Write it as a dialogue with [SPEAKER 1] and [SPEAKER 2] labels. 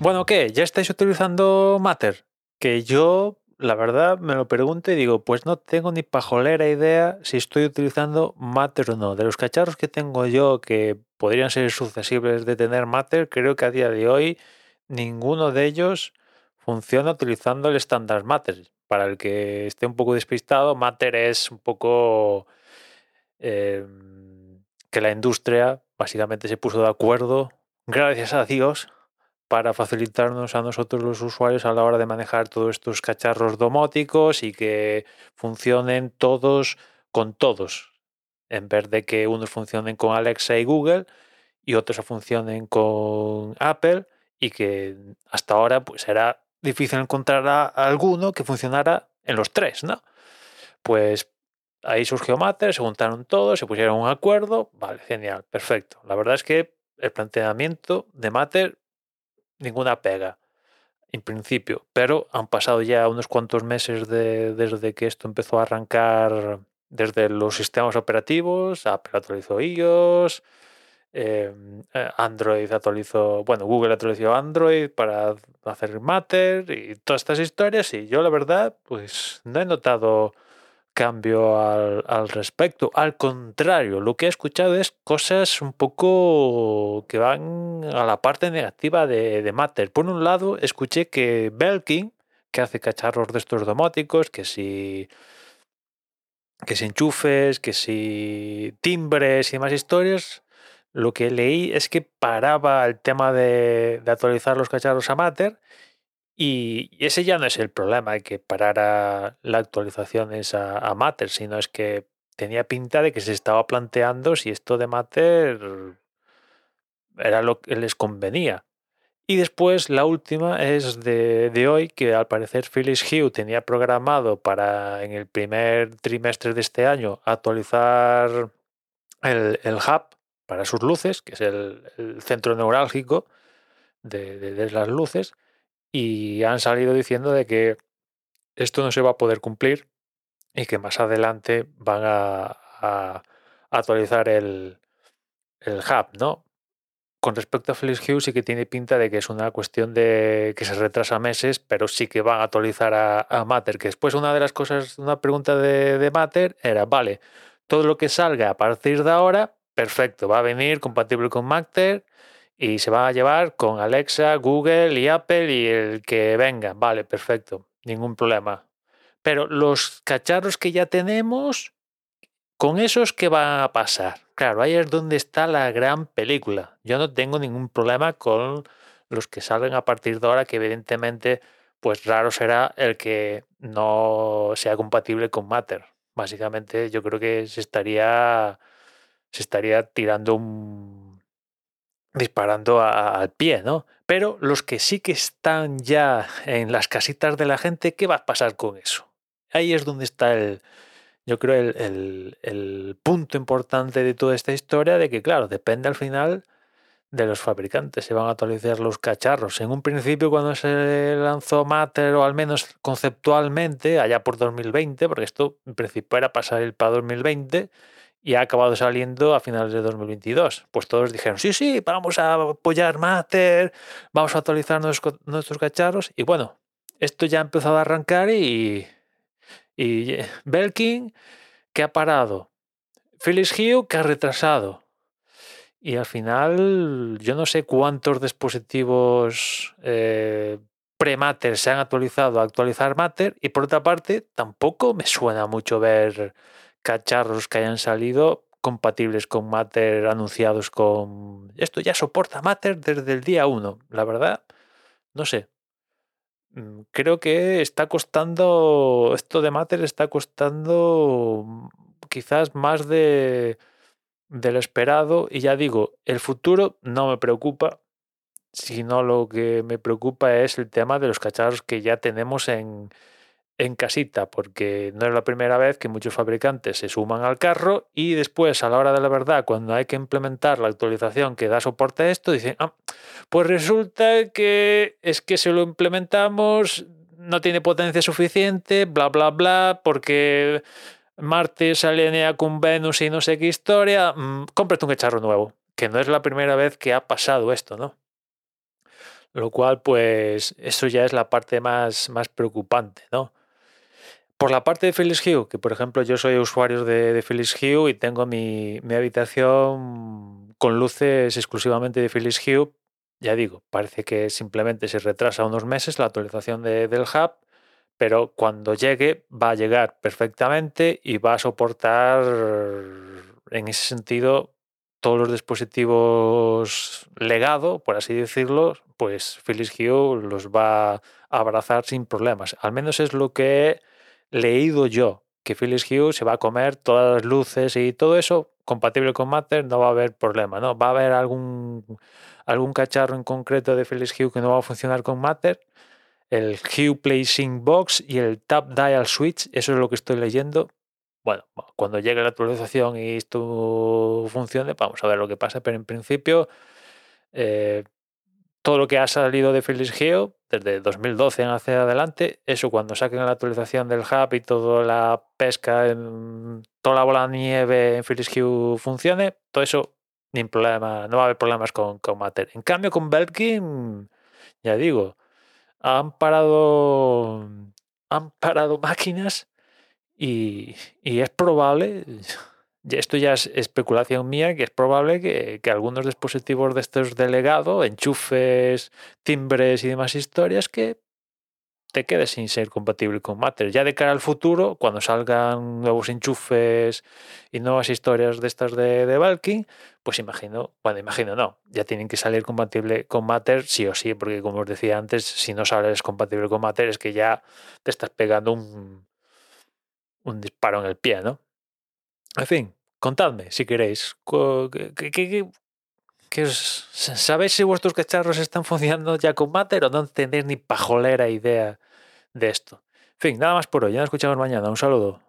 [SPEAKER 1] Bueno, ¿qué? ¿Ya estáis utilizando Matter? Que yo, la verdad, me lo pregunto y digo, pues no tengo ni pajolera idea si estoy utilizando Matter o no. De los cacharros que tengo yo que podrían ser susceptibles de tener Matter, creo que a día de hoy ninguno de ellos funciona utilizando el estándar Matter. Para el que esté un poco despistado, Matter es un poco eh, que la industria básicamente se puso de acuerdo, gracias a Dios, para facilitarnos a nosotros los usuarios a la hora de manejar todos estos cacharros domóticos y que funcionen todos con todos, en vez de que unos funcionen con Alexa y Google y otros funcionen con Apple y que hasta ahora pues era difícil encontrar a alguno que funcionara en los tres, ¿no? Pues ahí surgió Matter, se juntaron todos, se pusieron un acuerdo, vale, genial, perfecto. La verdad es que el planteamiento de Matter ninguna pega, en principio. Pero han pasado ya unos cuantos meses desde que esto empezó a arrancar desde los sistemas operativos, Apple actualizó iOS, em, eh, Android actualizó, bueno, Google actualizó Android para hacer Matter y todas estas historias y yo la verdad pues no he notado cambio al, respecto. Al contrario, lo que he escuchado es cosas un poco que van a la parte negativa de, de Matter. Por un lado, escuché que Belkin, que hace cacharros de estos domóticos, que si que si enchufes, que si timbres y demás historias, lo que leí es que paraba el tema de, de actualizar los cacharros a Matter y ese ya no es el problema de que parara la actualización a, Matter, sino es que tenía pinta de que se estaba planteando si esto de Matter era lo que les convenía. Y después la última es de, hoy, que al parecer Phyllis Hue tenía programado para en el primer trimestre de este año actualizar el, el hub para sus luces, que es el, centro neurálgico de las luces y han salido diciendo de que esto no se va a poder cumplir y que más adelante van a, actualizar el, el hub, ¿no? Con respecto a Felix Hughes sí que tiene pinta de que es una cuestión de que se retrasa meses, pero sí que van a actualizar a, Matter. Que después una de las cosas, una pregunta de, de Matter era, vale, todo lo que salga a partir de ahora, perfecto, va a venir compatible con Matter y se va a llevar con Alexa, Google y Apple y el que venga. Vale, perfecto, ningún problema. Pero los cacharros que ya tenemos, con esos, ¿qué va a pasar? Claro, ahí es donde está la gran película. Yo no tengo ningún problema con los que salgan a partir de ahora, que evidentemente, pues raro será el que no sea compatible con Matter. Básicamente, yo creo que se estaría, se estaría tirando un disparando al pie, ¿no? Pero los que sí que están ya en las casitas de la gente, ¿qué va a pasar con eso? Ahí es donde está el, yo creo, el, el, punto importante de toda esta historia, de que, claro, depende al final de los fabricantes, se van a actualizar los cacharros. En un principio, cuando se lanzó Matter, o al menos conceptualmente, allá por 2020, porque esto en principio era pasar el para 2020, y ha acabado saliendo a finales de 2022. Pues todos dijeron, sí, sí, vamos a apoyar Matter, vamos a actualizar nuestros, cacharros. Y bueno, esto ya ha empezado a arrancar y, y Belkin, que ha parado. Phyllis Hue, que ha retrasado. Y al final, yo no sé cuántos dispositivos eh, pre-Matter se han actualizado a actualizar Matter. Y por otra parte, tampoco me suena mucho ver cacharros que hayan salido compatibles con Matter anunciados con... Esto ya soporta Matter desde el día 1. La verdad, no sé. Mm, creo que está costando, esto de Matter está costando quizás más de, de lo esperado. Y ya digo, el futuro no me preocupa, sino lo que me preocupa es el tema de los cacharros que ya tenemos en, en casita, porque no es la primera vez que muchos fabricantes se suman al carro y después, a la hora de la verdad, cuando hay que implementar la actualización que da soporte a esto, dicen, ah, pues resulta que es que si lo implementamos no tiene potencia suficiente, bla, bla, bla, porque Marte se alinea con Venus y no sé qué historia, mmm, cómprate un cacharro nuevo, que no es la primera vez que ha pasado esto, ¿no? Lo cual, pues, eso ya es la parte más, más preocupante, ¿no? Por la parte de Philips Hue, que por ejemplo yo soy usuario de, Philips Hue y tengo mi, habitación con luces exclusivamente de Philips Hue, ya digo, parece que simplemente se retrasa unos meses la actualización de- del hub, pero cuando llegue va a llegar perfectamente y va a soportar en ese sentido todos los dispositivos legado, por así decirlo, pues Philips Hue los va a abrazar sin problemas. Al menos es lo que leído yo, que Philips Hue se va a comer todas las luces y todo eso compatible con Matter, no va a haber problema, ¿no? Va a haber algún, algún cacharro en concreto de Philips Hue que no va a funcionar con Matter, el Hue Play Sync Box y el Tap Dial Switch, eso es lo que estoy leyendo. Bueno, cuando llegue la actualización y esto funcione, vamos a ver lo que pasa, pero en principio eh, todo lo que ha salido de Philips Hue desde 2012 en hacia adelante, eso cuando saquen la actualización del hub y toda la pesca, en, toda la bola de nieve en Philips Hue funcione, todo eso ni problema, no va a haber problemas con, con. En cambio con Belkin, ya digo, han parado han parado máquinas y, es probable, esto ya es especulación mía, que es probable que, que algunos dispositivos de estos de legado, enchufes, timbres y demás historias, que te quedes sin ser compatible con Matter. Ya de cara al futuro, cuando salgan nuevos enchufes y nuevas historias de estas de, de Valking, pues imagino, bueno, imagino no, ya tienen que salir compatible con Matter sí o sí, porque como os decía antes, si no sales compatible con Matter es que ya te estás pegando un, un disparo en el pie, ¿no? En fin, contadme si queréis. co- ¿Qué, qué- qué- qué os- ¿Sabéis si vuestros cacharros están funcionando ya con Matter o no tenéis ni pajolera idea de esto? En fin, nada más por hoy. Ya nos escuchamos mañana. Un saludo.